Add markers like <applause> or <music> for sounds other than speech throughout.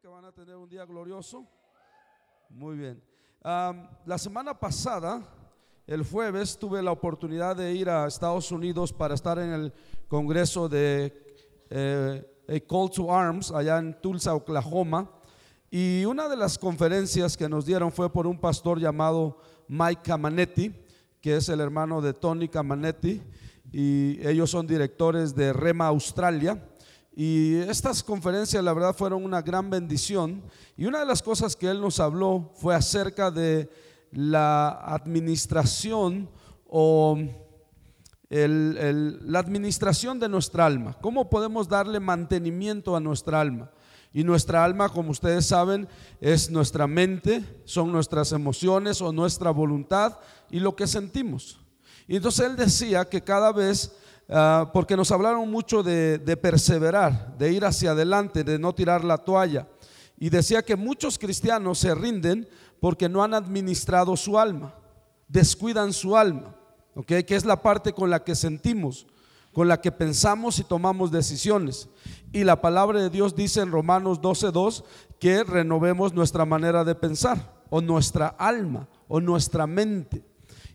Que van a tener un día glorioso. Muy bien. La semana pasada, el jueves, tuve la oportunidad de ir a Estados Unidos para estar en el Congreso de eh, A Call to Arms, allá en Tulsa, Oklahoma. Y una de las conferencias que nos dieron fue por un pastor llamado Mike Camanetti, que es el hermano de Tony Camanetti, y ellos son directores de Rema Australia. Y estas conferencias, la verdad, fueron una gran bendición. Y una de las cosas que él nos habló fue acerca de la administración o el- la administración de nuestra alma. ¿Cómo podemos darle mantenimiento a nuestra alma? Y nuestra alma, como ustedes saben, es nuestra mente, son nuestras emociones o nuestra voluntad y lo que sentimos. Y entonces él decía que cada vez, ah, porque nos hablaron mucho de, perseverar, de ir hacia adelante, de no tirar la toalla. Y decía que muchos cristianos se rinden porque no han administrado su alma, descuidan su alma, ¿ok? Que es la parte con la que sentimos, con la que pensamos y tomamos decisiones. Y la palabra de Dios dice en Romanos 12:2 que renovemos nuestra manera de pensar, o nuestra alma, o nuestra mente.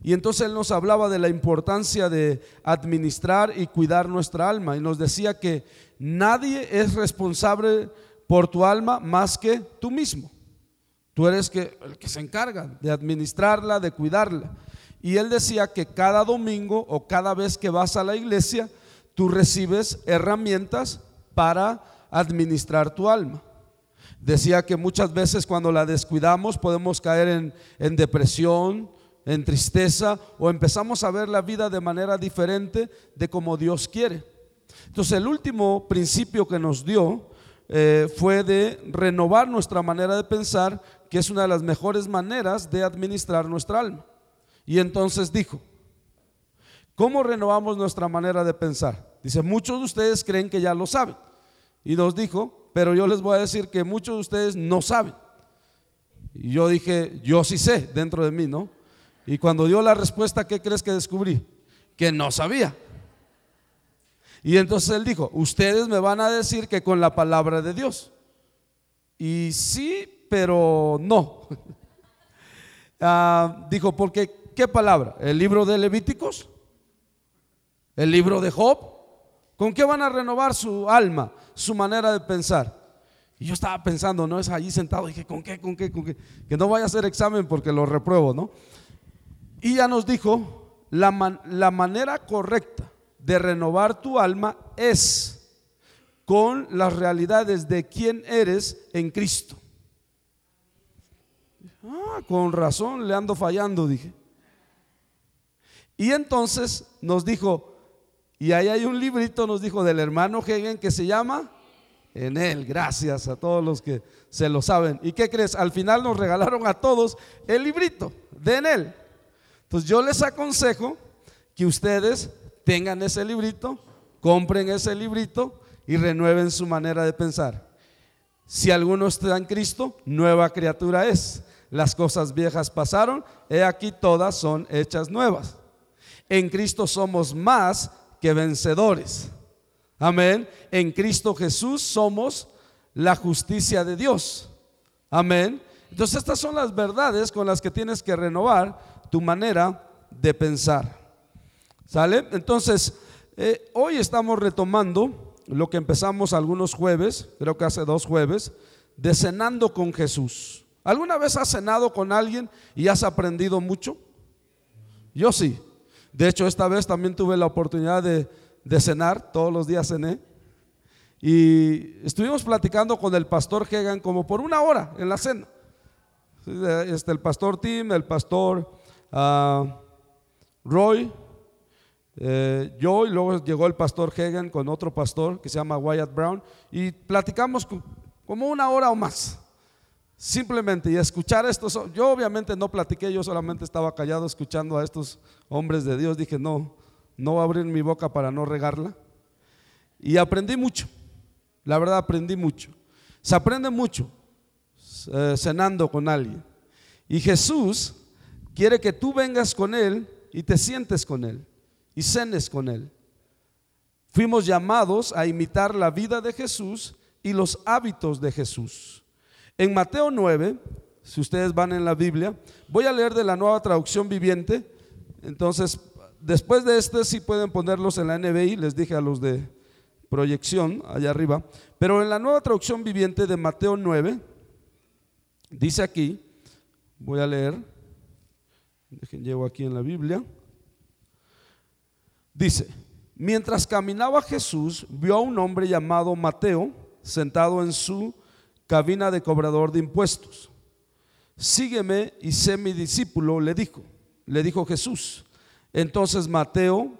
Y entonces él nos hablaba de la importancia de administrar y cuidar nuestra alma. Y nos decía que nadie es responsable por tu alma más que tú mismo. Tú eres que, el que se encarga de administrarla, de cuidarla. Y él decía que cada domingo o cada vez que vas a la iglesia, tú recibes herramientas para administrar tu alma. Decía que muchas veces cuando la descuidamos podemos caer en, en depresión, en tristeza o empezamos a ver la vida de manera diferente de como Dios quiere. Entonces el último principio que nos dio eh, fue de renovar nuestra manera de pensar, que es una de las mejores maneras de administrar nuestra alma. Y entonces dijo, ¿cómo renovamos nuestra manera de pensar? Dice, muchos de ustedes creen que ya lo saben. Y nos dijo, pero yo les voy a decir que muchos de ustedes no saben. Y yo dije, yo sí sé dentro de mí, ¿no? Y cuando dio la respuesta, ¿qué crees que descubrí? Que no sabía. Y entonces él dijo, ustedes me van a decir que con la palabra de Dios. Y sí, pero no. <laughs> Ah, dijo, porque ¿qué palabra? ¿El libro de Levíticos? ¿El libro de Job? ¿Con qué van a renovar su alma, su manera de pensar? Y yo estaba pensando, no es allí sentado, dije, ¿con qué, con qué, con qué? Que no vaya a hacer examen porque lo repruebo, ¿no? Y ya nos dijo, la, la manera correcta de renovar tu alma es con las realidades de quién eres en Cristo. Ah, con razón le ando fallando, dije. Y entonces nos dijo, y ahí hay un librito, nos dijo del hermano Hegen que se llama En él. Gracias a todos los que se lo saben. ¿Y qué crees? Al final nos regalaron a todos el librito de En él. Entonces yo les aconsejo que ustedes tengan ese librito, compren ese librito y renueven su manera de pensar. Si alguno está en Cristo, nueva criatura es. Las cosas viejas pasaron, he aquí todas son hechas nuevas. En Cristo somos más que vencedores. Amén. En Cristo Jesús somos la justicia de Dios. Amén. Entonces estas son las verdades con las que tienes que renovar tu manera de pensar. ¿Sale? Entonces, eh, hoy estamos retomando lo que empezamos algunos jueves, creo que hace dos jueves, de cenando con Jesús. ¿Alguna vez has cenado con alguien y has aprendido mucho? Yo sí. De hecho, esta vez también tuve la oportunidad de, cenar, todos los días cené. Y estuvimos platicando con el pastor Hegan como por una hora en la cena. Este, el pastor Tim, el pastor ah, Roy, eh, yo y luego llegó el pastor Hagan con otro pastor que se llama Wyatt Brown y platicamos co- como una hora o más. Simplemente y escuchar estos, yo obviamente no platiqué, yo solamente estaba callado escuchando a estos hombres de Dios. Dije, no, no voy a abrir mi boca para no regarla. Y aprendí mucho, la verdad aprendí mucho. Se aprende mucho eh, cenando con alguien. Y Jesús quiere que tú vengas con Él y te sientes con Él y cenes con Él. Fuimos llamados a imitar la vida de Jesús y los hábitos de Jesús. En Mateo 9, si ustedes van en la Biblia, voy a leer de la nueva traducción viviente. Entonces, después de este sí pueden ponerlos en la NBI, les dije a los de proyección allá arriba. Pero en la nueva traducción viviente de Mateo 9, dice aquí, voy a leer, llevo aquí en la Biblia, dice, mientras caminaba Jesús, vio a un hombre llamado Mateo sentado en su cabina de cobrador de impuestos. Sígueme y sé mi discípulo, le dijo. Le dijo Jesús. Entonces Mateo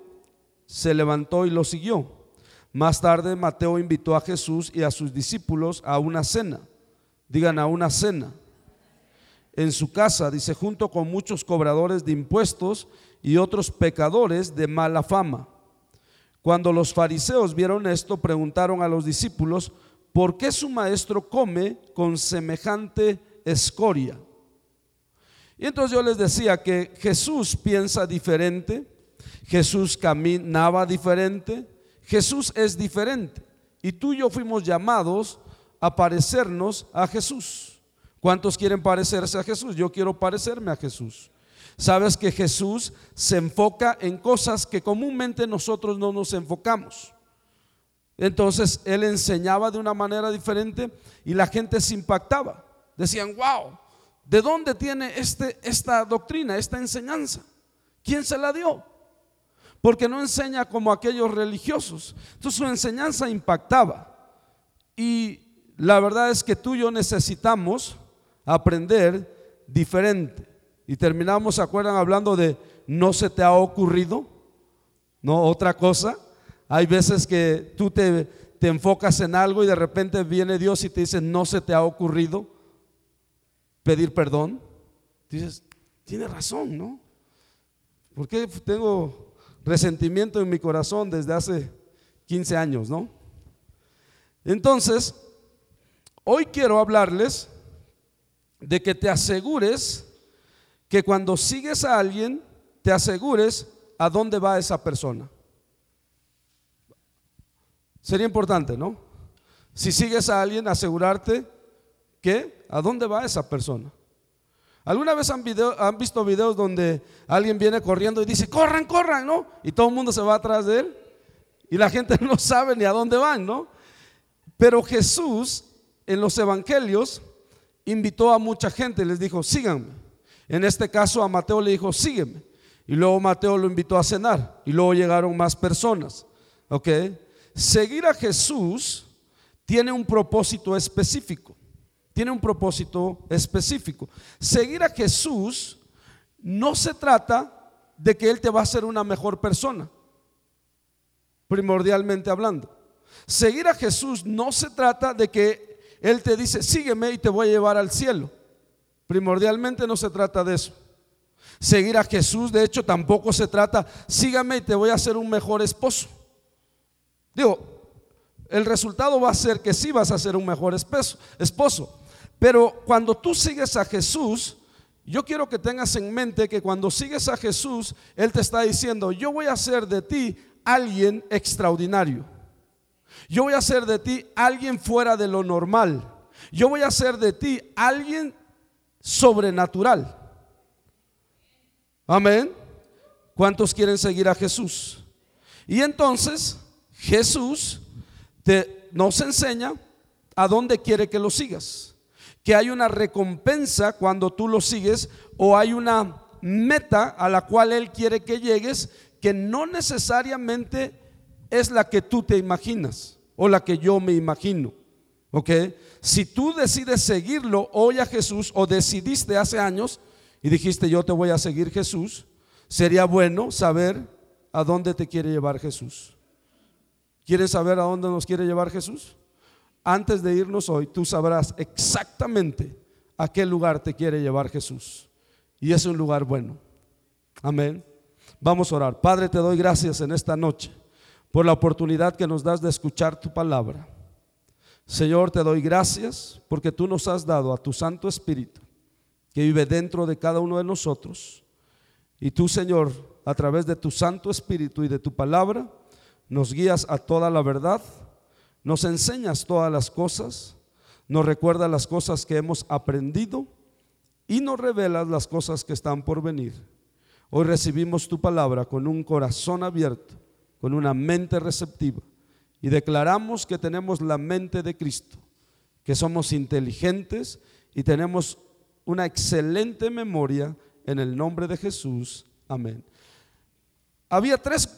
se levantó y lo siguió. Más tarde Mateo invitó a Jesús y a sus discípulos a una cena. Digan a una cena. En su casa, dice, junto con muchos cobradores de impuestos y otros pecadores de mala fama. Cuando los fariseos vieron esto, preguntaron a los discípulos, ¿por qué su maestro come con semejante escoria? Y entonces yo les decía que Jesús piensa diferente, Jesús caminaba diferente, Jesús es diferente. Y tú y yo fuimos llamados a parecernos a Jesús. ¿Cuántos quieren parecerse a Jesús? Yo quiero parecerme a Jesús. Sabes que Jesús se enfoca en cosas que comúnmente nosotros no nos enfocamos. Entonces él enseñaba de una manera diferente y la gente se impactaba. Decían, wow, ¿de dónde tiene este, esta doctrina, esta enseñanza? ¿Quién se la dio? Porque no enseña como aquellos religiosos. Entonces su enseñanza impactaba. Y la verdad es que tú y yo necesitamos aprender diferente. Y terminamos, ¿se acuerdan? Hablando de no se te ha ocurrido, no otra cosa. Hay veces que tú te, te enfocas en algo y de repente viene Dios y te dice, no se te ha ocurrido pedir perdón. Dices, tiene razón, ¿no? Porque tengo resentimiento en mi corazón desde hace 15 años, ¿no? Entonces, hoy quiero hablarles de que te asegures que cuando sigues a alguien, te asegures a dónde va esa persona. Sería importante, ¿no? Si sigues a alguien, asegurarte que a dónde va esa persona. ¿Alguna vez han, han, visto videos donde alguien viene corriendo y dice, corran, corran, ¿no? Y todo el mundo se va atrás de él. Y la gente <laughs> no sabe ni a dónde van, ¿no? Pero Jesús en los evangelios invitó a mucha gente, les dijo, síganme. En este caso a Mateo le dijo, sígueme. Y luego Mateo lo invitó a cenar. Y luego llegaron más personas. ¿Ok? seguir a Jesús tiene un propósito específico. Tiene un propósito específico. Seguir a Jesús no se trata de que Él te va a hacer una mejor persona, primordialmente hablando. Seguir a Jesús no se trata de que Él te dice, sígueme y te voy a llevar al cielo. Primordialmente no se trata de eso. Seguir a Jesús, de hecho, tampoco se trata, sígame y te voy a hacer un mejor esposo. Digo, el resultado va a ser que sí vas a ser un mejor esposo. Pero cuando tú sigues a Jesús, yo quiero que tengas en mente que cuando sigues a Jesús, Él te está diciendo, yo voy a hacer de ti alguien extraordinario. Yo voy a hacer de ti alguien fuera de lo normal. Yo voy a hacer de ti alguien sobrenatural. Amén. ¿Cuántos quieren seguir a Jesús? Y entonces Jesús te, nos enseña a dónde quiere que lo sigas. Que hay una recompensa cuando tú lo sigues o hay una meta a la cual Él quiere que llegues que no necesariamente es la que tú te imaginas o la que yo me imagino. ¿Ok? Si tú decides seguirlo hoy a Jesús o decidiste hace años y dijiste yo te voy a seguir Jesús, sería bueno saber a dónde te quiere llevar Jesús. ¿Quieres saber a dónde nos quiere llevar Jesús? Antes de irnos hoy, tú sabrás exactamente a qué lugar te quiere llevar Jesús. Y es un lugar bueno. Amén. Vamos a orar. Padre, te doy gracias en esta noche por la oportunidad que nos das de escuchar tu palabra. Señor, te doy gracias porque tú nos has dado a tu Santo Espíritu que vive dentro de cada uno de nosotros. Y tú, Señor, a través de tu Santo Espíritu y de tu palabra, nos guías a toda la verdad, nos enseñas todas las cosas, nos recuerda las cosas que hemos aprendido y nos revelas las cosas que están por venir. Hoy recibimos tu palabra con un corazón abierto, con una mente receptiva y declaramos que tenemos la mente de Cristo, que somos inteligentes y tenemos una excelente memoria en el nombre de Jesús. Amén. Había tres,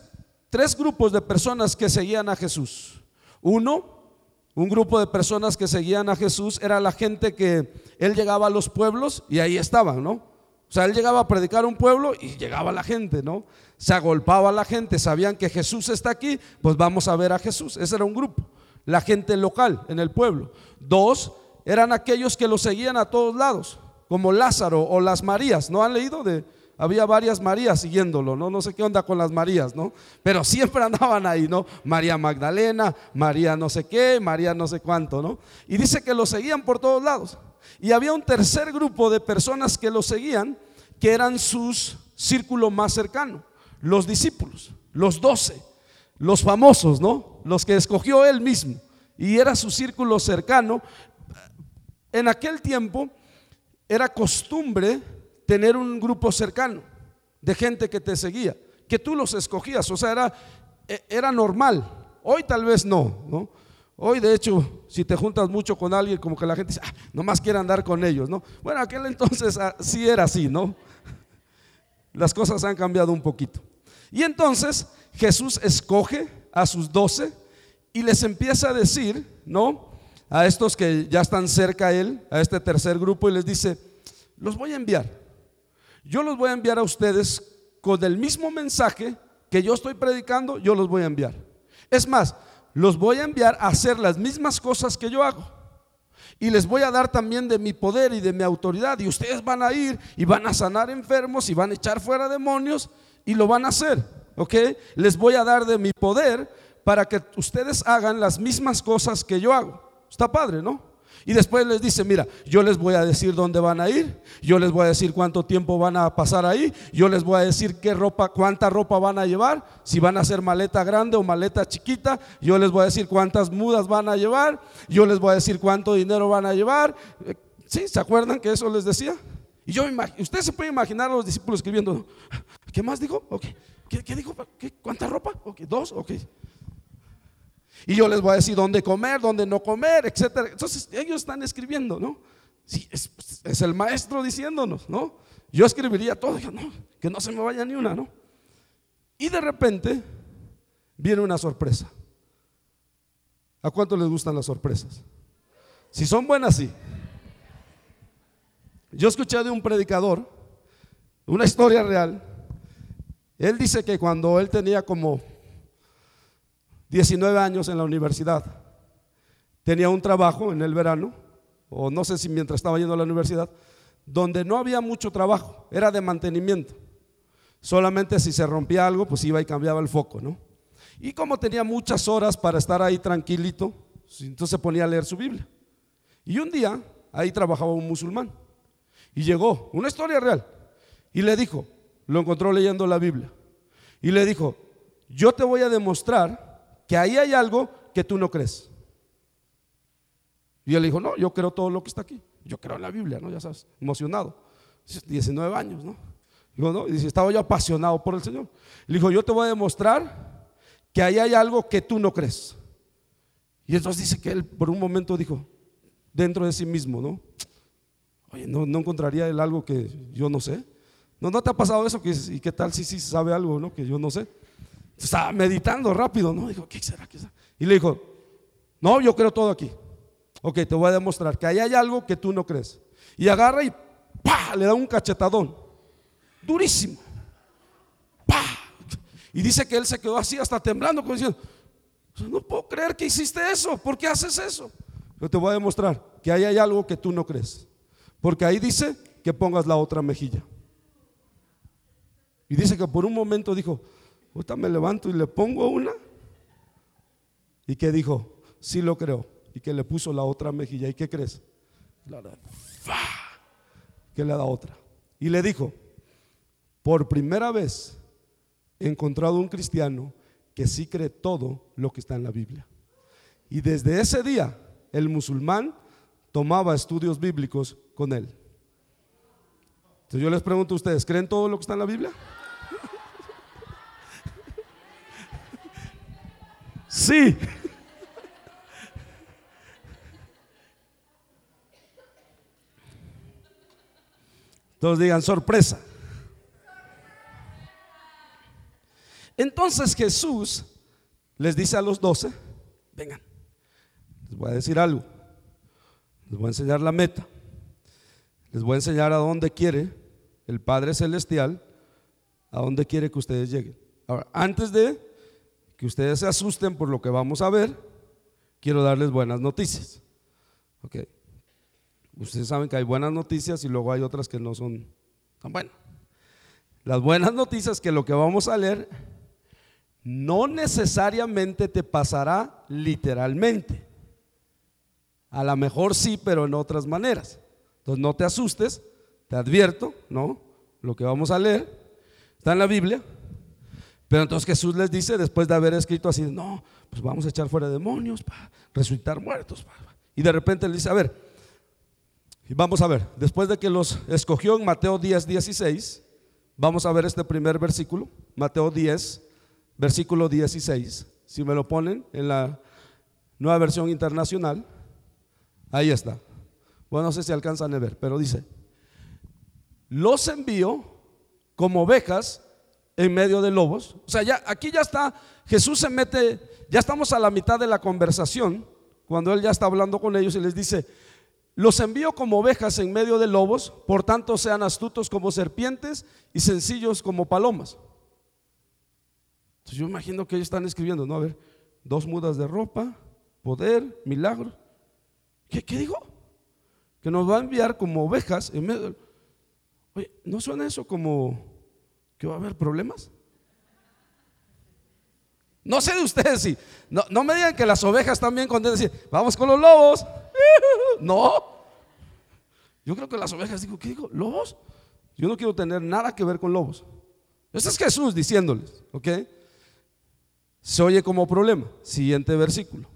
tres grupos de personas que seguían a Jesús. Uno, un grupo de personas que seguían a Jesús era la gente que él llegaba a los pueblos y ahí estaban, ¿no? O sea, él llegaba a predicar un pueblo y llegaba la gente, ¿no? Se agolpaba la gente, sabían que Jesús está aquí, pues vamos a ver a Jesús. Ese era un grupo, la gente local en el pueblo. Dos, eran aquellos que lo seguían a todos lados, como Lázaro o las Marías. ¿No han leído de, había varias Marías siguiéndolo, ¿no? No sé qué onda con las Marías, ¿no? Pero <laughs> siempre andaban ahí, ¿no? María Magdalena, María no sé qué, María no sé cuánto, ¿no? Y dice que lo seguían por todos lados. Y había un tercer grupo de personas que lo seguían, que eran sus círculo más cercano, los discípulos, los doce, los famosos, ¿no? Los que escogió él mismo. Y era su círculo cercano. En aquel tiempo era costumbre tener un grupo cercano de gente que te seguía, que tú los escogías, o sea, era, e, era normal. Hoy tal vez no, ¿no? Hoy, de hecho, si te juntas mucho con alguien, como que la gente dice, ah, nomás quiere andar con ellos, ¿no? Bueno, aquel entonces ah, sí era así, ¿no? Las cosas han cambiado un poquito. Y entonces Jesús escoge a sus doce y les empieza a decir, ¿no? A estos que ya están cerca a él, a este tercer grupo, y les dice, los voy a enviar. Yo los voy a enviar a ustedes con el mismo mensaje que yo estoy predicando, yo los voy a enviar. Es más, los voy a enviar a hacer las mismas cosas que yo hago. Y les voy a dar también de mi poder y de mi autoridad. Y ustedes van a ir y van a sanar enfermos y van a echar fuera demonios y lo van a hacer. ¿Ok? Les voy a dar de mi poder para que ustedes hagan las mismas cosas que yo hago. Está padre, ¿no? Y después les dice, mira, yo les voy a decir dónde van a ir, yo les voy a decir cuánto tiempo van a pasar ahí, yo les voy a decir qué ropa, cuánta ropa van a llevar, si van a hacer maleta grande o maleta chiquita, yo les voy a decir cuántas mudas van a llevar, yo les voy a decir cuánto dinero van a llevar. ¿Sí? ¿Se acuerdan que eso les decía? Y yo usted se puede imaginar a los discípulos escribiendo, ¿qué más dijo? ¿Qué, dijo? ¿Cuánta ropa? ¿Dos? Ok. Y yo les voy a decir dónde comer, dónde no comer, etcétera. Entonces ellos están escribiendo, ¿no? Sí, es, el maestro diciéndonos, ¿no? Yo escribiría todo, no, que no se me vaya ni una, ¿no? Y de repente viene una sorpresa. ¿A cuánto les gustan las sorpresas? Si son buenas, sí. Yo escuché de un predicador una historia real. Él dice que cuando él tenía como 19 años en la universidad. Tenía un trabajo en el verano, o no sé si mientras estaba yendo a la universidad, donde no había mucho trabajo, era de mantenimiento. Solamente si se rompía algo, pues iba y cambiaba el foco, ¿no? Y como tenía muchas horas para estar ahí tranquilito, entonces se ponía a leer su Biblia. Y un día ahí trabajaba un musulmán. Y llegó, una historia real, y le dijo, lo encontró leyendo la Biblia, y le dijo, yo te voy a demostrar que ahí hay algo que tú no crees. Y él dijo, no, yo creo todo lo que está aquí. Yo creo en la Biblia, ¿no? Ya sabes, emocionado. 19 años, ¿no? Y dice, estaba yo apasionado por el Señor. Le dijo, yo te voy a demostrar que ahí hay algo que tú no crees. Y entonces dice que él por un momento dijo, dentro de sí mismo, ¿no? Oye, ¿no, no encontraría él algo que yo no sé? ¿No, no te ha pasado eso? ¿Y qué tal si sí sabe algo, ¿no? Que yo no sé. Estaba meditando rápido, ¿no? Dijo, ¿qué será? ¿Qué será? Y le dijo, no, yo creo todo aquí. Ok, te voy a demostrar que ahí hay algo que tú no crees. Y agarra y ¡pa! le da un cachetadón. Durísimo. ¡Pa! Y dice que él se quedó así hasta temblando, como diciendo, no puedo creer que hiciste eso. ¿Por qué haces eso? Yo te voy a demostrar que ahí hay algo que tú no crees. Porque ahí dice que pongas la otra mejilla. Y dice que por un momento dijo, Ahorita me levanto y le pongo una. ¿Y qué dijo? Sí lo creo. Y que le puso la otra mejilla. ¿Y qué crees? Que le da otra. Y le dijo, por primera vez he encontrado un cristiano que sí cree todo lo que está en la Biblia. Y desde ese día, el musulmán tomaba estudios bíblicos con él. Entonces yo les pregunto a ustedes, ¿creen todo lo que está en la Biblia? Sí. Todos digan sorpresa. Entonces Jesús les dice a los doce, vengan, les voy a decir algo, les voy a enseñar la meta, les voy a enseñar a dónde quiere el Padre Celestial, a dónde quiere que ustedes lleguen. Ahora, antes de que ustedes se asusten por lo que vamos a ver, quiero darles buenas noticias. Ok. Ustedes saben que hay buenas noticias y luego hay otras que no son tan buenas. Las buenas noticias que lo que vamos a leer no necesariamente te pasará literalmente. A lo mejor sí, pero en otras maneras. Entonces no te asustes, te advierto, ¿no? Lo que vamos a leer está en la Biblia. Pero entonces Jesús les dice, después de haber escrito así, no, pues vamos a echar fuera demonios, para resucitar muertos. Y de repente le dice, a ver, vamos a ver, después de que los escogió en Mateo 10, 16, vamos a ver este primer versículo, Mateo 10, versículo 16. Si me lo ponen en la nueva versión internacional, ahí está. Bueno, no sé si alcanzan a ver, pero dice, los envío como ovejas en medio de lobos. O sea, ya aquí ya está, Jesús se mete, ya estamos a la mitad de la conversación, cuando él ya está hablando con ellos y les dice, los envío como ovejas en medio de lobos, por tanto sean astutos como serpientes y sencillos como palomas. Entonces yo imagino que ellos están escribiendo, ¿no? A ver, dos mudas de ropa, poder, milagro. ¿Qué, qué dijo? Que nos va a enviar como ovejas en medio. Oye, ¿no suena eso como que va a haber problemas? No sé de ustedes si. No, no me digan que las ovejas también contentas decir, vamos con los lobos. <laughs> No. Yo creo que las ovejas digo, ¿qué digo? ¿Lobos? Yo no quiero tener nada que ver con lobos. Ese es Jesús diciéndoles, ¿ok? se oye como problema. Siguiente versículo.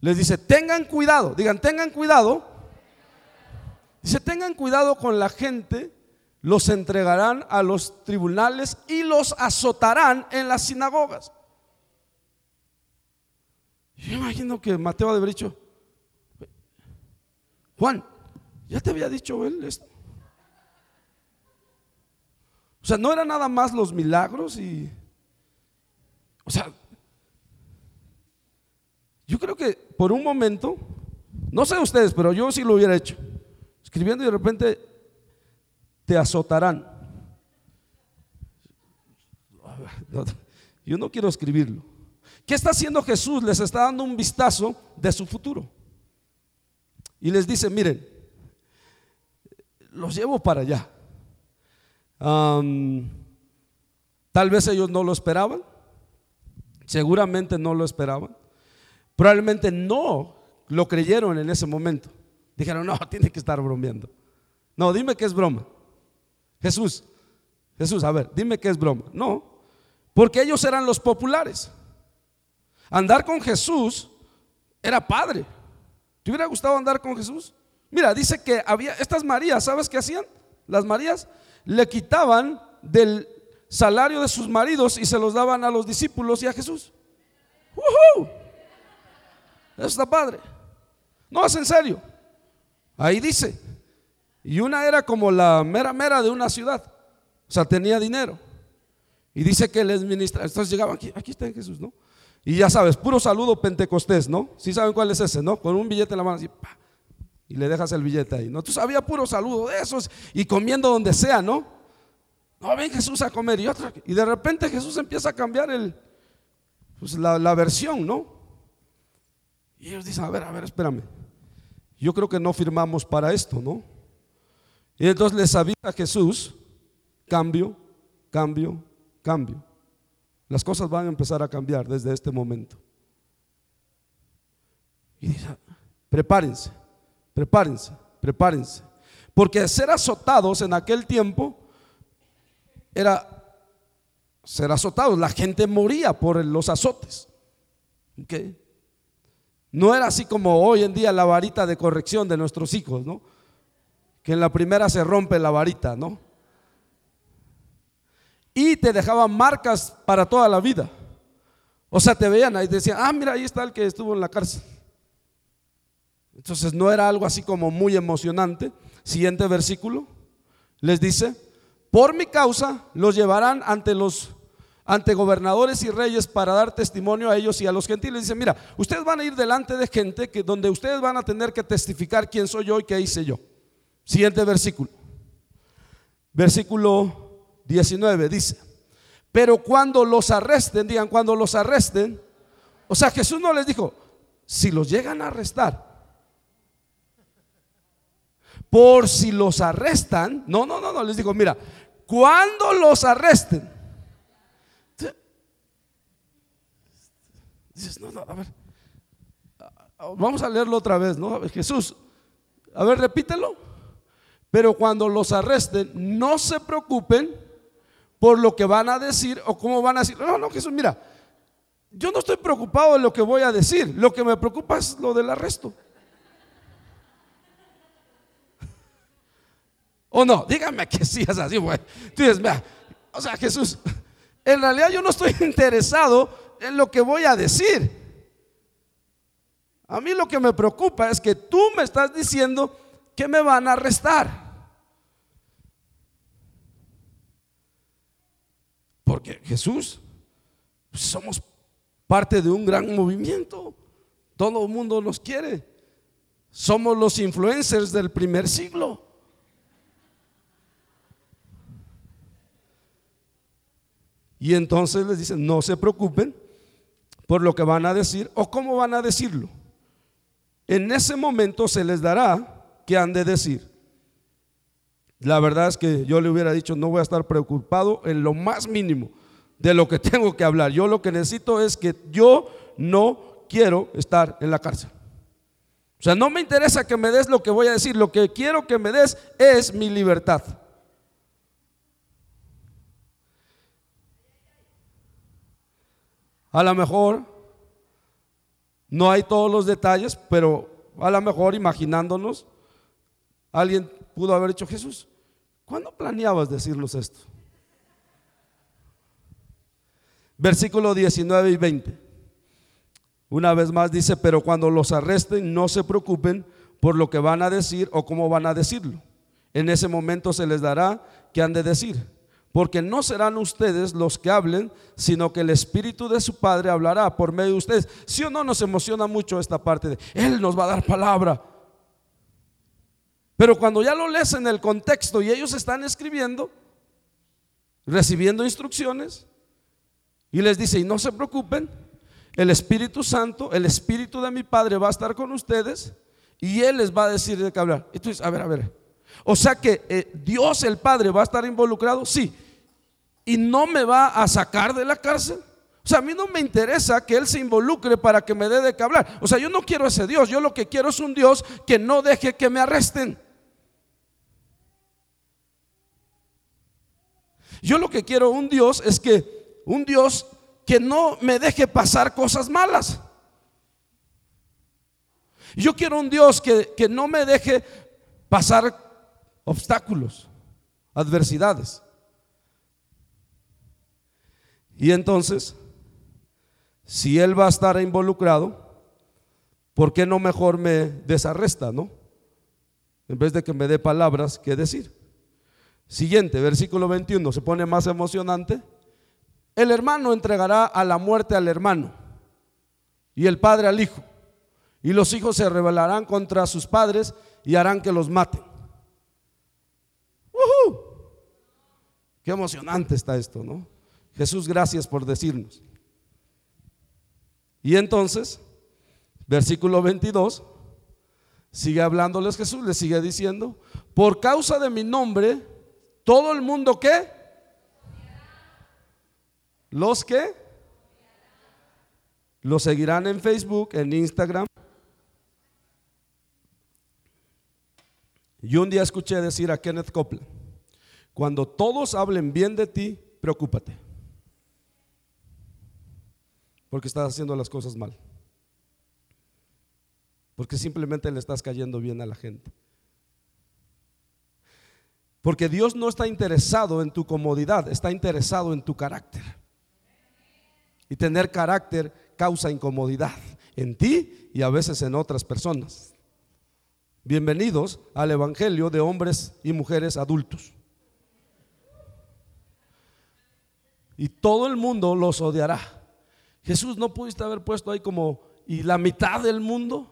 Les dice, tengan cuidado, digan, tengan cuidado. Dice, tengan cuidado con la gente, los entregarán a los tribunales y los azotarán en las sinagogas. Yo imagino que Mateo ha de haber dicho, Juan, ya te había dicho él esto. O sea, no era nada más los milagros y o sea, yo creo que por un momento, no sé ustedes, pero yo sí lo hubiera hecho. Escribiendo y de repente te azotarán. Yo no quiero escribirlo. ¿Qué está haciendo Jesús? Les está dando un vistazo de su futuro. Y les dice, miren, los llevo para allá. tal vez ellos no lo esperaban. Seguramente no lo esperaban. Probablemente no lo creyeron en ese momento. Dijeron, no, <laughs> tiene que estar bromeando. No, dime que es broma. Jesús, Jesús, a ver, dime que es broma. No, porque ellos eran los populares. Andar con Jesús era padre. ¿Te hubiera gustado andar con Jesús? Mira, dice que había estas Marías, ¿sabes qué hacían? Las Marías le quitaban del salario de sus maridos y se los daban a los discípulos y a Jesús. Eso está padre. No, es en serio. Ahí dice. Y una era como la mera mera de una ciudad. O sea, tenía dinero. Y dice que les ministra. Entonces llegaban aquí, aquí está Jesús, ¿no? Y ya sabes, puro saludo pentecostés, ¿no? Si saben cuál es ese, ¿no? Con un billete en la mano así, y le dejas el billete ahí, ¿no? Tú sabías puro saludo de esos y comiendo donde sea, ¿no? No, ven Jesús a comer y otra. Y de repente Jesús empieza a cambiar el, pues la, la versión, ¿no? Y ellos dicen, a ver, a ver, espérame. Yo creo que no firmamos para esto, ¿no? Y entonces les avisa Jesús, cambio, cambio, cambio. Las cosas van a empezar a cambiar desde este momento. Y dice, prepárense, prepárense, prepárense. Porque ser azotados en aquel tiempo era ser azotados. La gente moría por los azotes. No era así como hoy en día la varita de corrección de nuestros hijos, ¿no? Que en la primera se rompe la varita, ¿no? Y te dejaban marcas para toda la vida. O sea, te veían ahí y decían, ah, mira, ahí está el que estuvo en la cárcel. Entonces no era algo así como muy emocionante. Siguiente versículo. Les dice, por mi causa los llevarán ante los ante gobernadores y reyes para dar testimonio a ellos y a los gentiles. Dice, mira, ustedes van a ir delante de gente que donde ustedes van a tener que testificar quién soy yo y qué hice yo. Siguiente versículo. Versículo 19 dice, pero cuando los arresten, digan, cuando los arresten, o sea, Jesús no les dijo, si los llegan a arrestar, por si los arrestan, no, no, no, no, les digo, mira, cuando los arresten, dices, no, no, a ver, vamos a leerlo otra vez, ¿no? Jesús, a ver, repítelo, pero cuando los arresten, no se preocupen por lo que van a decir o cómo van a decir. No, no, Jesús, mira, yo no estoy preocupado de lo que voy a decir. Lo que me preocupa es lo del arresto. <laughs> O no, dígame que sí es así, güey. Tú dices, mira, o sea, Jesús, en realidad yo no estoy <laughs> interesado en lo que voy a decir. A mí lo que me preocupa es que tú me estás diciendo que me van a arrestar. Jesús, pues, somos parte de un gran movimiento. Todo el mundo nos quiere. Somos los influencers del primer siglo. Y entonces les dicen, no se preocupen por lo que van a decir o cómo van a decirlo. En ese momento se les dará que han de decir. La verdad es que yo le hubiera dicho, no voy a estar preocupado en lo más mínimo de lo que <laughs> tengo que hablar. Yo lo que necesito es que yo no quiero estar en la cárcel. O sea, no me interesa que me des lo que voy a decir, lo que quiero que me des es mi libertad. A lo mejor no hay todos los detalles, pero a lo mejor imaginándonos, alguien pudo haber dicho, Jesús, ¿Cuándo planeabas decirnos esto? Versículo 19 y 20. Una vez más dice, pero cuando los arresten no se preocupen por lo que van a decir o cómo van a decirlo. En ese momento se les dará que han de decir. Porque no serán ustedes los que hablen, sino que el Espíritu de su Padre hablará por medio de ustedes. Si o no nos emociona mucho esta parte de, Él nos va a dar palabra. Pero cuando ya lo lees en el contexto y ellos están escribiendo, recibiendo instrucciones, y les dice, y no se preocupen, el Espíritu Santo, el Espíritu de mi Padre va a estar con ustedes y Él les va a decir de qué hablar. Y tú dices, a ver, a ver. O sea que eh, Dios el Padre va a estar involucrado, sí. Y no me va a sacar de la cárcel. O sea, a mí no me interesa que Él se involucre para que me dé de qué hablar. O sea, yo no quiero ese Dios. Yo lo que quiero es un Dios que no deje que me arresten. Yo lo que quiero un Dios es que un Dios que no me deje pasar cosas malas. Yo quiero un Dios que, que no me deje pasar obstáculos, adversidades. Y entonces, si Él va a estar involucrado, ¿por qué no mejor me desarresta, no? En vez de que me dé palabras que decir. Siguiente, versículo 21, se pone más emocionante. El hermano entregará a la muerte al hermano y el padre al hijo. Y los hijos se rebelarán contra sus padres y harán que los maten. Qué emocionante está esto, ¿no? Jesús, gracias por decirnos. Y entonces, versículo 22, sigue hablándoles Jesús, le sigue diciendo, por causa de mi nombre, todo el mundo qué? Los que lo seguirán en Facebook, en Instagram. Y un día escuché decir a Kenneth Copeland, cuando todos hablen bien de ti, preocúpate. Porque estás haciendo las cosas mal. porque simplemente le estás cayendo bien a la gente. Porque Dios no está interesado en tu comodidad, está interesado en tu carácter. Y tener carácter causa incomodidad en ti y a veces en otras personas. Bienvenidos al Evangelio de hombres y mujeres adultos. Y todo el mundo los odiará. Jesús no pudiste haber puesto ahí como, y la mitad del mundo.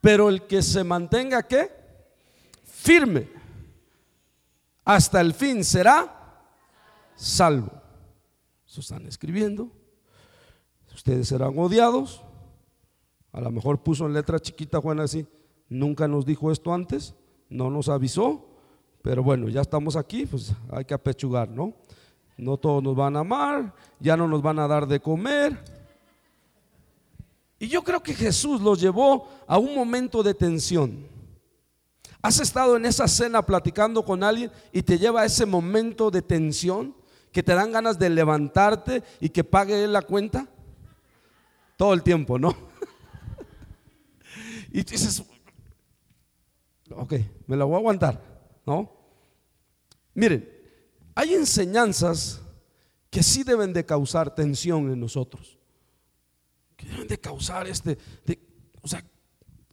Pero el que se mantenga, ¿qué? Firme. Hasta el fin será salvo. Eso están escribiendo. Ustedes serán odiados. A lo mejor puso en letra chiquita Juan así. Nunca nos dijo esto antes. No nos avisó. Pero bueno, ya estamos aquí, pues hay que apechugar, ¿no? No todos nos van a amar, ya no nos van a dar de comer. Y yo creo que Jesús los llevó a un momento de tensión. ¿Has estado en esa cena platicando con alguien y te lleva a ese momento de tensión que te dan ganas de levantarte y que pague él la cuenta? Todo el tiempo, ¿no? <laughs> y dices, ok, me la voy a aguantar, ¿no? Miren, hay enseñanzas que sí deben de causar tensión en nosotros. Que deben de causar este, o sea,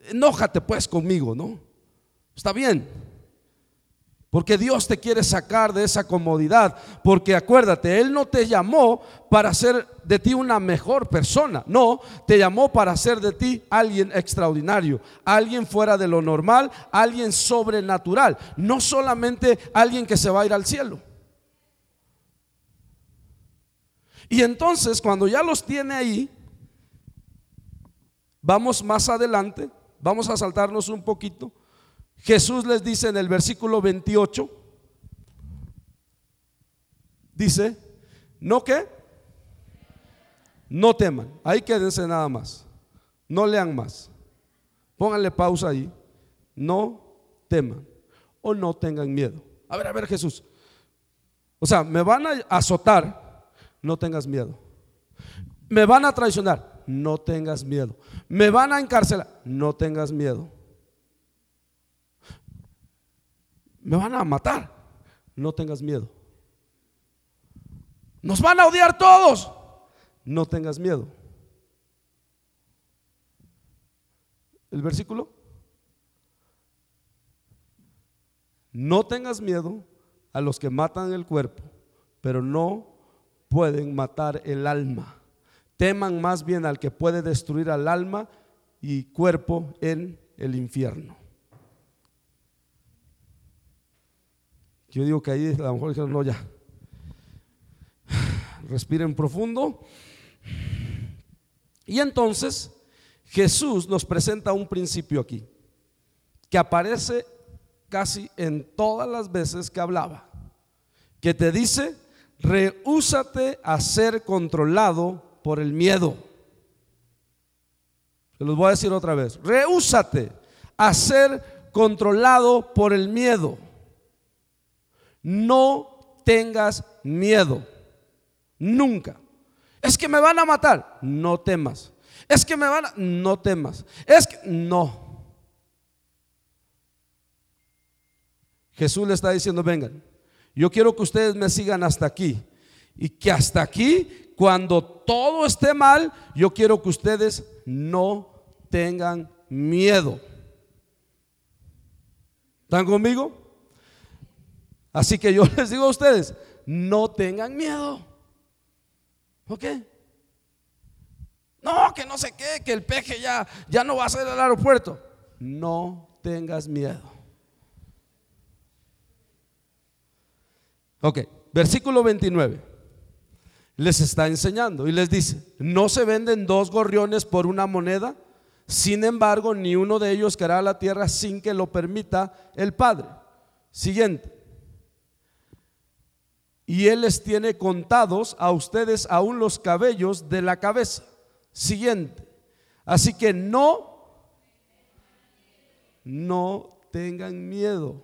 enójate pues conmigo, ¿no? Está bien. Porque Dios te quiere sacar de esa comodidad. Porque acuérdate, Él no te llamó para hacer de ti una mejor persona. No, te llamó para hacer de ti alguien extraordinario. Alguien fuera de lo normal, alguien sobrenatural. No solamente alguien que se va a ir al cielo. Y entonces cuando ya los tiene ahí, vamos más adelante, vamos a saltarnos un poquito. Jesús les dice en el versículo 28, dice, ¿no qué? No teman, ahí quédense nada más, no lean más, pónganle pausa ahí, no teman o no tengan miedo. A ver, a ver Jesús, o sea, me van a azotar, no tengas miedo. Me van a traicionar, no tengas miedo. Me van a encarcelar, no tengas miedo. Me van a matar, no tengas miedo. Nos van a odiar todos, no tengas miedo. El versículo. No tengas miedo a los que matan el cuerpo, pero no pueden matar el alma. Teman más bien al que puede destruir al alma y cuerpo en el infierno. Yo digo que ahí a lo mejor dijeron, no, ya. Respiren profundo. Y entonces Jesús nos presenta un principio aquí, que aparece casi en todas las veces que hablaba, que te dice, rehúsate a ser controlado por el miedo. Se los voy a decir otra vez. Rehúsate a ser controlado por el miedo. No tengas miedo. Nunca. Es que me van a matar. No temas. Es que me van a... No temas. Es que... No. Jesús le está diciendo, vengan, yo quiero que ustedes me sigan hasta aquí. Y que hasta aquí, cuando todo esté mal, yo quiero que ustedes no tengan miedo. ¿Están conmigo? Así que yo <laughs> les digo a ustedes, no tengan miedo. ¿Ok? No, que no sé qué, que el peje ya, ya no va a ser el aeropuerto. No tengas miedo. Ok, versículo 29. Les está enseñando y les dice, ¿no se venden dos gorriones por una moneda? Sin embargo, ni uno de ellos caerá a la tierra sin que lo permita el Padre. Siguiente. Y Él les tiene contados a ustedes aún los cabellos de la cabeza. Siguiente. Así que no, no tengan miedo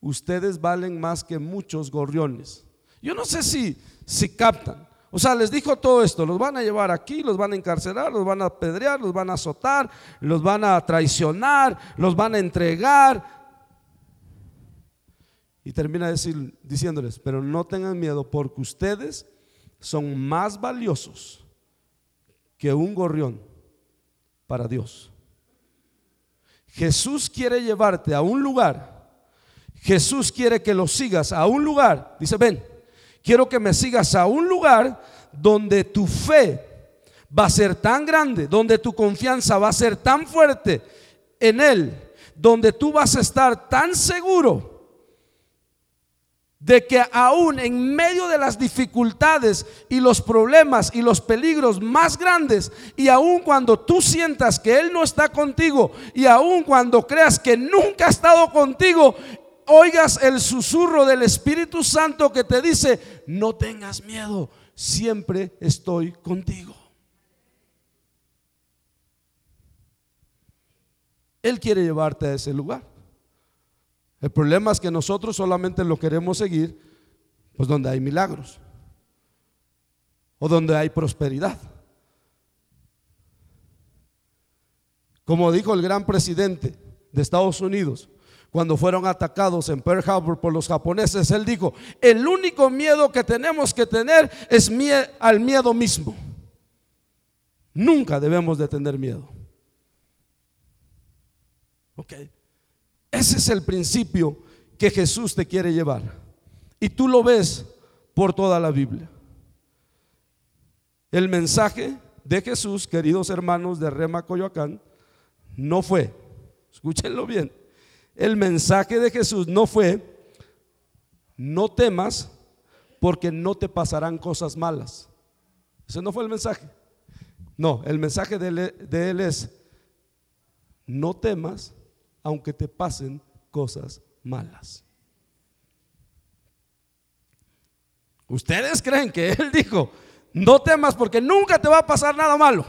ustedes valen más que muchos gorriones. Yo no sé si, si captan. o sea, les dijo todo esto, los van a llevar aquí, los van a encarcelar, los van a apedrear, los van a azotar, los van a traicionar, los van a entregar. Y termina diciéndoles, pero no tengan miedo porque ustedes son más valiosos que un gorrión para Dios. Jesús quiere llevarte a un lugar. Jesús quiere que lo sigas a un lugar. Dice, ven, quiero que me sigas a un lugar donde tu fe va a ser tan grande, donde tu confianza va a ser tan fuerte en Él, donde tú vas a estar tan seguro de que aún en medio de las dificultades y los problemas y los peligros más grandes, y aún cuando tú sientas que Él no está contigo, y aún cuando creas que nunca ha estado contigo, oigas el susurro del Espíritu Santo que te dice, no tengas miedo, siempre estoy contigo. Él quiere llevarte a ese lugar. El problema es que nosotros solamente lo queremos seguir pues donde hay milagros o donde hay prosperidad. Como dijo el gran presidente de Estados Unidos, cuando fueron atacados en Pearl Harbor por los japoneses, él dijo, el único miedo que tenemos que tener es al miedo mismo. Nunca debemos de tener miedo. Ok. Ese es el principio que Jesús te quiere llevar. Y tú lo ves por toda la Biblia. El mensaje de Jesús, queridos hermanos de Rema Coyoacán, no fue, escúchenlo bien, el mensaje de Jesús no fue, no temas porque no te pasarán cosas malas. Ese no fue el mensaje. No, el mensaje de él, de él es, no temas aunque te pasen cosas malas. Ustedes creen que Él dijo, no temas porque nunca te va a pasar nada malo.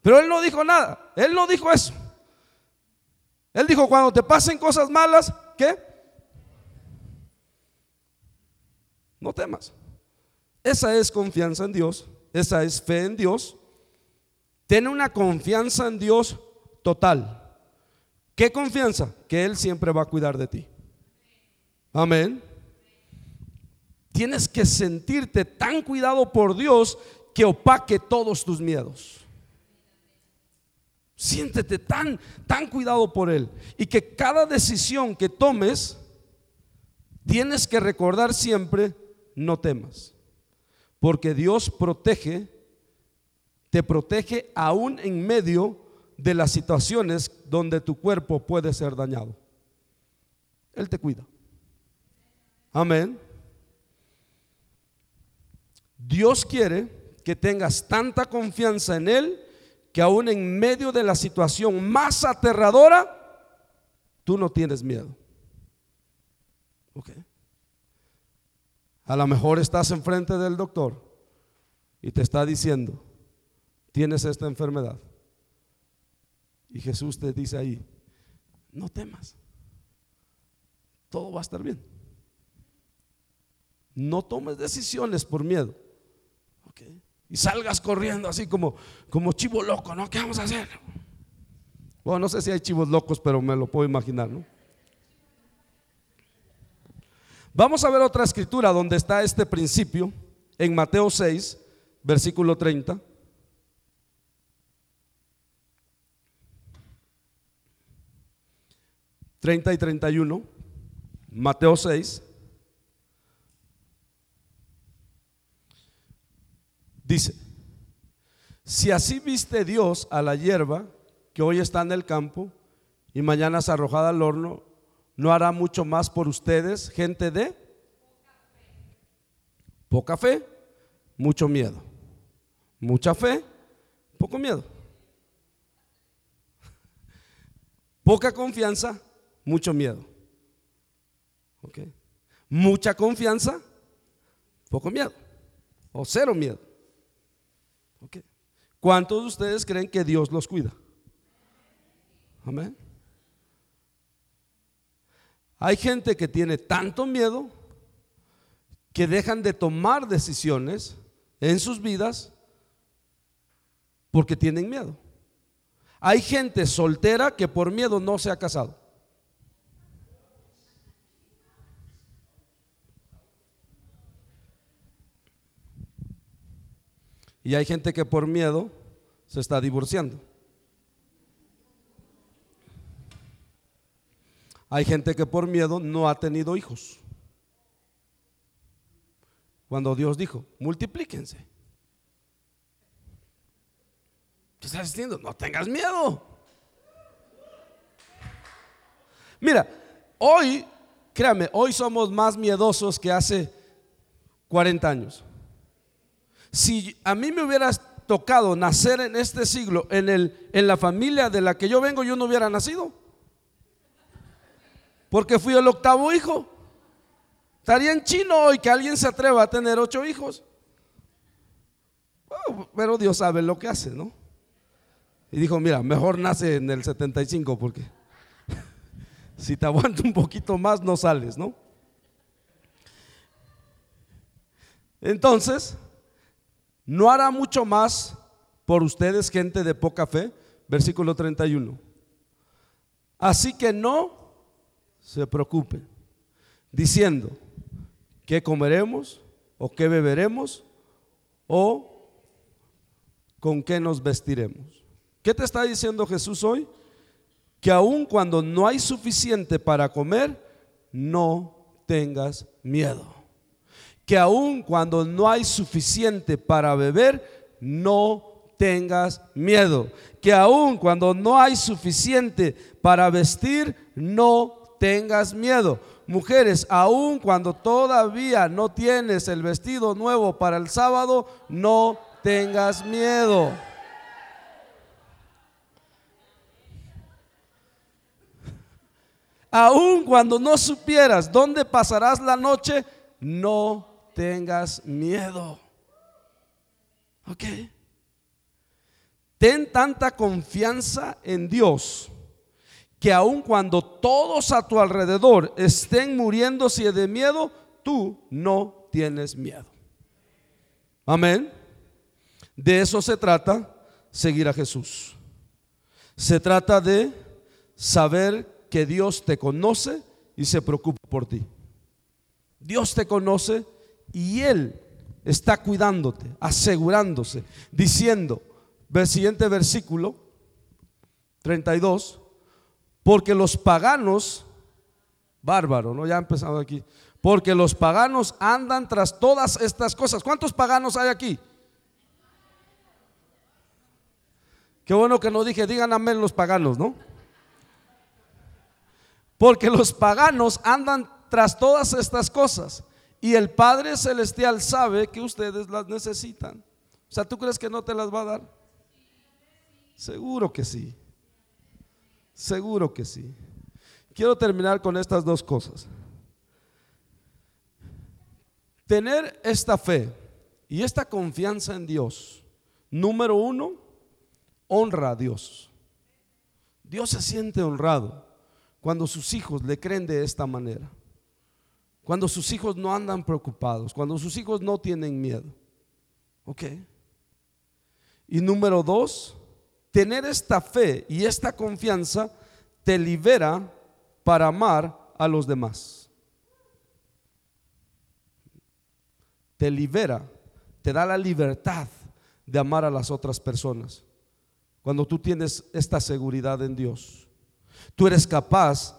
Pero Él no dijo nada, Él no dijo eso. Él dijo, cuando te pasen cosas malas, ¿qué? No temas. Esa es confianza en Dios, esa es fe en Dios. Tiene una confianza en Dios total. ¿Qué confianza? Que Él siempre va a cuidar de ti. Amén. Tienes que sentirte tan cuidado por Dios que opaque todos tus miedos. Siéntete tan, tan cuidado por Él. Y que cada decisión que tomes, tienes que recordar siempre, no temas. Porque Dios protege, te protege aún en medio de las situaciones donde tu cuerpo puede ser dañado. Él te cuida. Amén. Dios quiere que tengas tanta confianza en Él que aún en medio de la situación más aterradora, tú no tienes miedo. Ok. A lo mejor estás enfrente del doctor y te está diciendo, tienes esta enfermedad. Y Jesús te dice ahí, no temas, todo va a estar bien. No tomes decisiones por miedo. Y salgas corriendo así como, como chivo loco, ¿no? ¿Qué vamos a hacer? Bueno, no sé si hay chivos locos, pero me lo puedo imaginar, ¿no? Vamos a ver otra escritura donde está este principio, en Mateo 6, versículo 30. 30 y 31, Mateo 6, dice, si así viste Dios a la hierba que hoy está en el campo y mañana es arrojada al horno, ¿no hará mucho más por ustedes, gente de poca fe, mucho miedo? Mucha fe, poco miedo. Poca confianza, mucho miedo. Mucha confianza, poco miedo. O cero miedo. ¿Cuántos de ustedes creen que Dios los cuida? Amén. Hay gente que tiene tanto miedo que dejan de tomar decisiones en sus vidas porque tienen miedo. Hay gente soltera que por miedo no se ha casado. Y hay gente que por miedo se está divorciando. Hay gente que por miedo no ha tenido hijos. Cuando Dios dijo, multiplíquense. ¿Qué estás diciendo? No tengas miedo. Mira, hoy, créame, hoy somos más miedosos que hace 40 años. Si a mí me hubieras tocado nacer en este siglo, en, el, en la familia de la que yo vengo, yo no hubiera nacido. Porque fui el octavo hijo. Estaría en chino hoy que alguien se atreva a tener ocho hijos. Oh, pero Dios sabe lo que hace, ¿no? Y dijo, mira, mejor nace en el 75 porque <laughs> si te aguanto un poquito más no sales, ¿no? Entonces, no hará mucho más por ustedes, gente de poca fe, versículo 31. Así que no se preocupen, diciendo, ¿qué comeremos? ¿O qué beberemos? ¿O con qué nos vestiremos? ¿Qué te está diciendo Jesús hoy? Que aun cuando no hay suficiente para comer, no tengas miedo. Que aun cuando no hay suficiente para beber, no tengas miedo. Que aun cuando no hay suficiente para vestir, no tengas miedo. Mujeres, aun cuando todavía no tienes el vestido nuevo para el sábado, no tengas miedo. Aun cuando no supieras dónde pasarás la noche, no tengas miedo. ¿Ok? Ten tanta confianza en Dios que aun cuando todos a tu alrededor estén muriéndose de miedo, tú no tienes miedo. Amén. De eso se trata seguir a Jesús. Se trata de saber que Dios te conoce y se preocupa por ti. Dios te conoce y Él está cuidándote, asegurándose, diciendo, el siguiente versículo 32, porque los paganos, bárbaro, ¿no? Ya empezado aquí, porque los paganos andan tras todas estas cosas. ¿Cuántos paganos hay aquí? Qué bueno que no dije, digan amén los paganos, ¿no? Porque los paganos andan tras todas estas cosas y el Padre Celestial sabe que ustedes las necesitan. O sea, ¿tú crees que no te las va a dar? Seguro que sí. Seguro que sí. Quiero terminar con estas dos cosas. Tener esta fe y esta confianza en Dios, número uno, honra a Dios. Dios se siente honrado cuando sus hijos le creen de esta manera. Cuando sus hijos no andan preocupados, cuando sus hijos no tienen miedo. ¿Ok? Y número dos, tener esta fe y esta confianza te libera para amar a los demás. Te libera, te da la libertad de amar a las otras personas. Cuando tú tienes esta seguridad en Dios tú eres capaz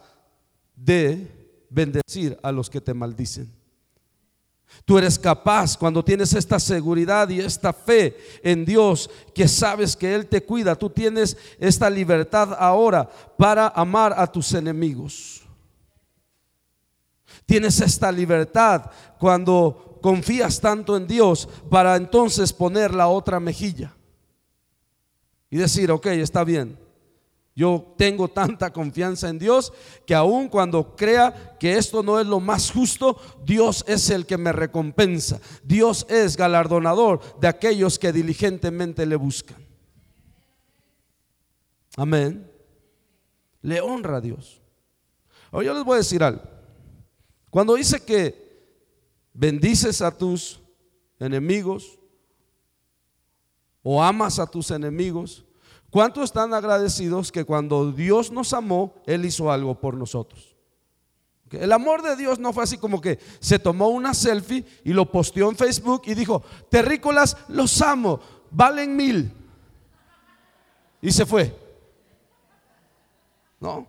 de bendecir a los que te maldicen. Tú eres capaz cuando tienes esta seguridad y esta fe en Dios, que sabes que Él te cuida, tú tienes esta libertad ahora para amar a tus enemigos. Tienes esta libertad cuando confías tanto en Dios para entonces poner la otra mejilla y decir, ok, está bien, yo tengo tanta confianza en Dios que aun cuando crea que esto no es lo más justo, Dios es el que me recompensa. Dios es galardonador de aquellos que diligentemente le buscan. Amén. Le honra a Dios. Ahora yo les voy a decir algo. Cuando dice que bendices a tus enemigos, o amas a tus enemigos, ¿cuántos están agradecidos que cuando Dios nos amó, Él hizo algo por nosotros? El amor de Dios no fue así como que se tomó una selfie y lo posteó en Facebook y dijo, terrícolas, los amo, valen mil. Y se fue. ¿No?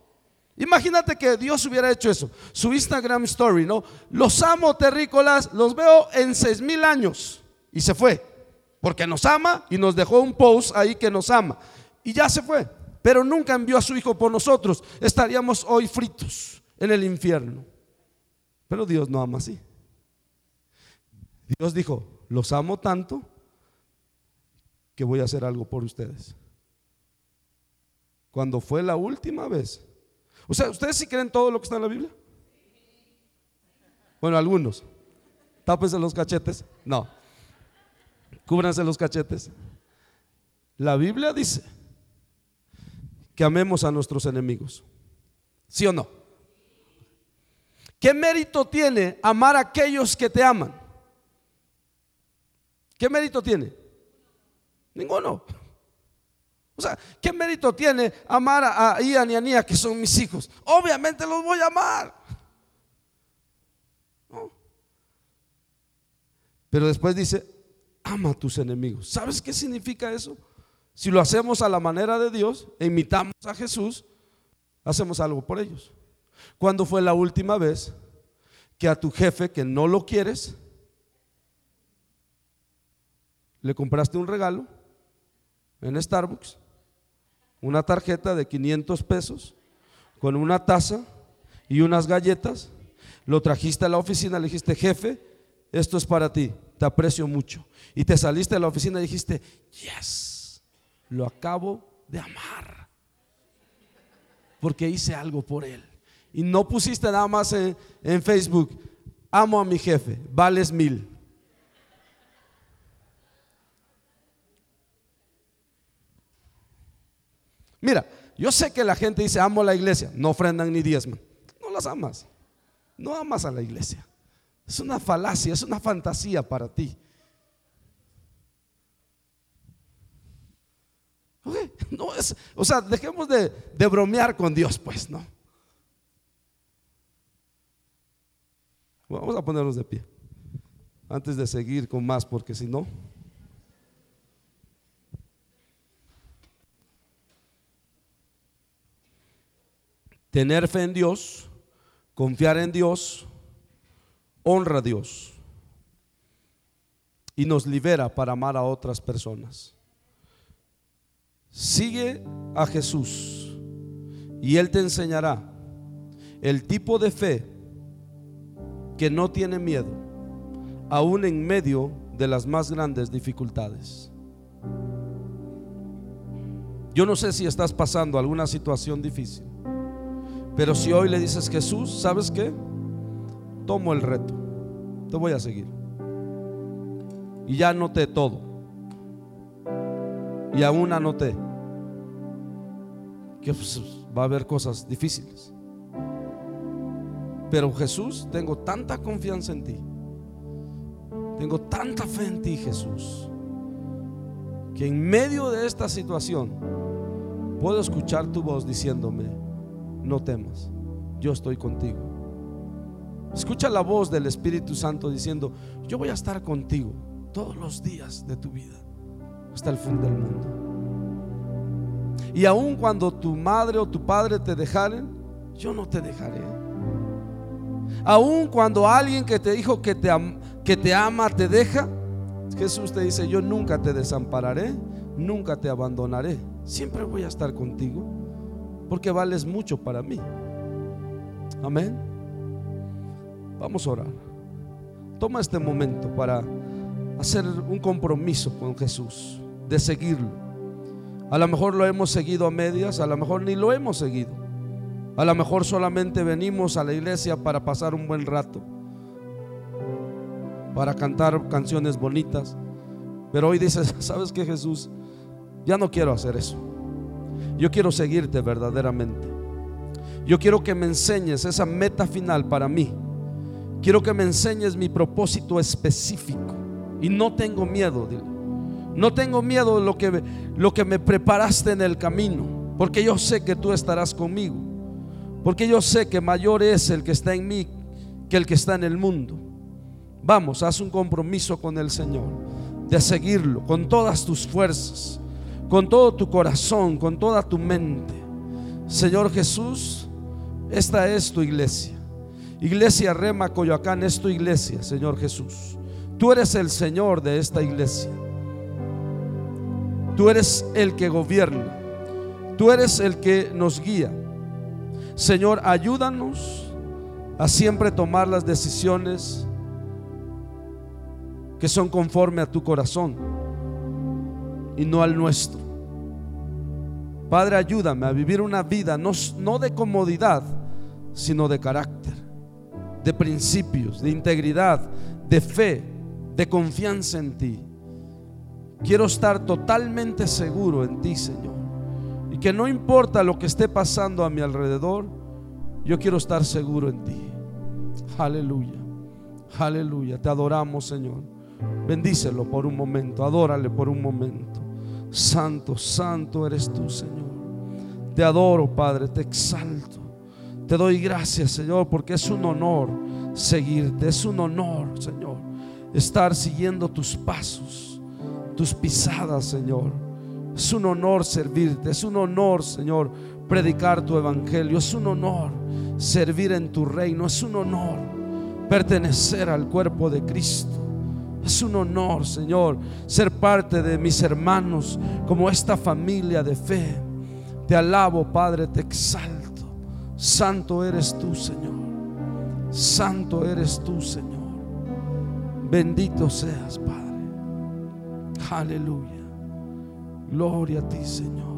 Imagínate que Dios hubiera hecho eso. Su Instagram story, ¿no? Los amo, terrícolas, los veo en seis mil años. Y se fue. Porque nos ama y nos dejó un post ahí que nos ama. Y ya se fue. Pero nunca envió a su hijo por nosotros. Estaríamos hoy fritos en el infierno. Pero Dios no ama así. Dios dijo, los amo tanto que voy a hacer algo por ustedes. Cuando fue la última vez o sea, ¿ustedes sí creen todo lo que está en la Biblia? Bueno, algunos. Tápense los cachetes. No. Cúbranse los cachetes. La Biblia dice que amemos a nuestros enemigos. ¿Sí o no? ¿Qué mérito tiene amar a aquellos que te aman? ¿Qué mérito tiene? Ninguno. O sea, ¿qué mérito tiene amar a Ian y a Nia, que son mis hijos? Obviamente los voy a amar. Pero después dice, ama a tus enemigos. ¿Sabes qué significa eso? Si lo hacemos a la manera de Dios, e imitamos a Jesús, hacemos algo por ellos. ¿Cuándo fue la última vez que a tu jefe que no lo quieres, le compraste un regalo en Starbucks? una tarjeta de 500 pesos con una taza y unas galletas, lo trajiste a la oficina, le dijiste, jefe, esto es para ti, te aprecio mucho. Y te saliste de la oficina y dijiste, yes, lo acabo de amar, porque hice algo por él. Y no pusiste nada más en, Facebook, amo a mi jefe, vales mil. Mira, yo sé que la gente dice, amo la iglesia, no ofrendan ni diezman. No las amas. No amas a la iglesia. Es una falacia, es una fantasía para ti. No es, o sea, dejemos de, de bromear con Dios, pues, ¿no? Vamos a ponernos de pie. Antes de seguir con más, porque si no... Tener fe en Dios, confiar en Dios, honra a Dios y nos libera para amar a otras personas. Sigue a Jesús y Él te enseñará el tipo de fe que no tiene miedo, aún en medio de las más grandes dificultades. Yo no sé si estás pasando alguna situación difícil. Pero si hoy le dices, Jesús, ¿sabes qué? Tomo el reto. Te voy a seguir. Y ya anoté todo. Y aún anoté que pues, va a haber cosas difíciles. Pero Jesús, tengo tanta confianza en ti. Tengo tanta fe en ti, Jesús. Que en medio de esta situación puedo escuchar tu voz diciéndome, no temas, yo estoy contigo. Escucha la voz del Espíritu Santo diciendo, yo voy a estar contigo todos los días de tu vida, hasta el fin del mundo. Y aun cuando tu madre o tu padre te dejaren, yo no te dejaré. Aun cuando alguien que te dijo que te, que te ama te deja, Jesús te dice, yo nunca te desampararé, nunca te abandonaré, siempre voy a estar contigo porque vales mucho para mí. Amén. Vamos a orar. Toma este momento para hacer un compromiso con Jesús, de seguirlo. A lo mejor lo hemos seguido a medias, a lo mejor ni lo hemos seguido. A lo mejor solamente venimos a la iglesia para pasar un buen rato, para cantar canciones bonitas. Pero hoy dices, <laughs> ¿sabes qué Jesús? Ya no quiero hacer eso. Yo quiero seguirte verdaderamente. Yo quiero que me enseñes esa meta final para mí. Quiero que me enseñes mi propósito específico. Y no tengo miedo, No tengo miedo de lo que, lo que me preparaste en el camino, porque yo sé que tú estarás conmigo. Porque yo sé que mayor es el que está en mí que el que está en el mundo. Vamos, haz un compromiso con el Señor de seguirlo con todas tus fuerzas, con todo tu corazón, con toda tu mente. Señor Jesús, esta es tu iglesia. Iglesia Rema Coyoacán es tu iglesia, Señor Jesús. Tú eres el Señor de esta iglesia. Tú eres el que gobierna. Tú eres el que nos guía. Señor, ayúdanos a siempre tomar las decisiones que son conforme a tu corazón y no al nuestro. Padre, ayúdame a vivir una vida no, no de comodidad, sino de carácter, de principios, de integridad, de fe, de confianza en ti. Quiero estar totalmente seguro en ti, Señor. Y que no importa lo que esté pasando a mi alrededor, yo quiero estar seguro en ti. Aleluya. Aleluya. Te adoramos, Señor. Bendícelo por un momento. Adórale por un momento. Santo, santo eres tú, Señor. Te adoro, Padre. Te exalto. Te doy gracias, Señor, porque es un honor seguirte. Es un honor, Señor, estar siguiendo tus pasos, tus pisadas, Señor. Es un honor servirte. Es un honor, Señor, predicar tu evangelio. Es un honor servir en tu reino. Es un honor pertenecer al cuerpo de Cristo. Es un honor, Señor, ser parte de mis hermanos como esta familia de fe. Te alabo, Padre, te exalto. Santo eres tú, Señor. Santo eres tú, Señor. Bendito seas, Padre. Aleluya. Gloria a ti, Señor.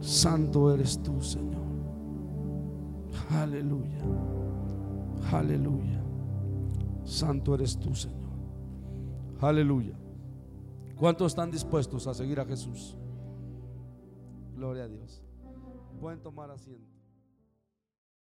Santo eres tú, Señor. Aleluya. Aleluya. Santo eres tú, Señor. Aleluya. ¿Cuántos están dispuestos a seguir a Jesús? Gloria a Dios. Pueden tomar asiento.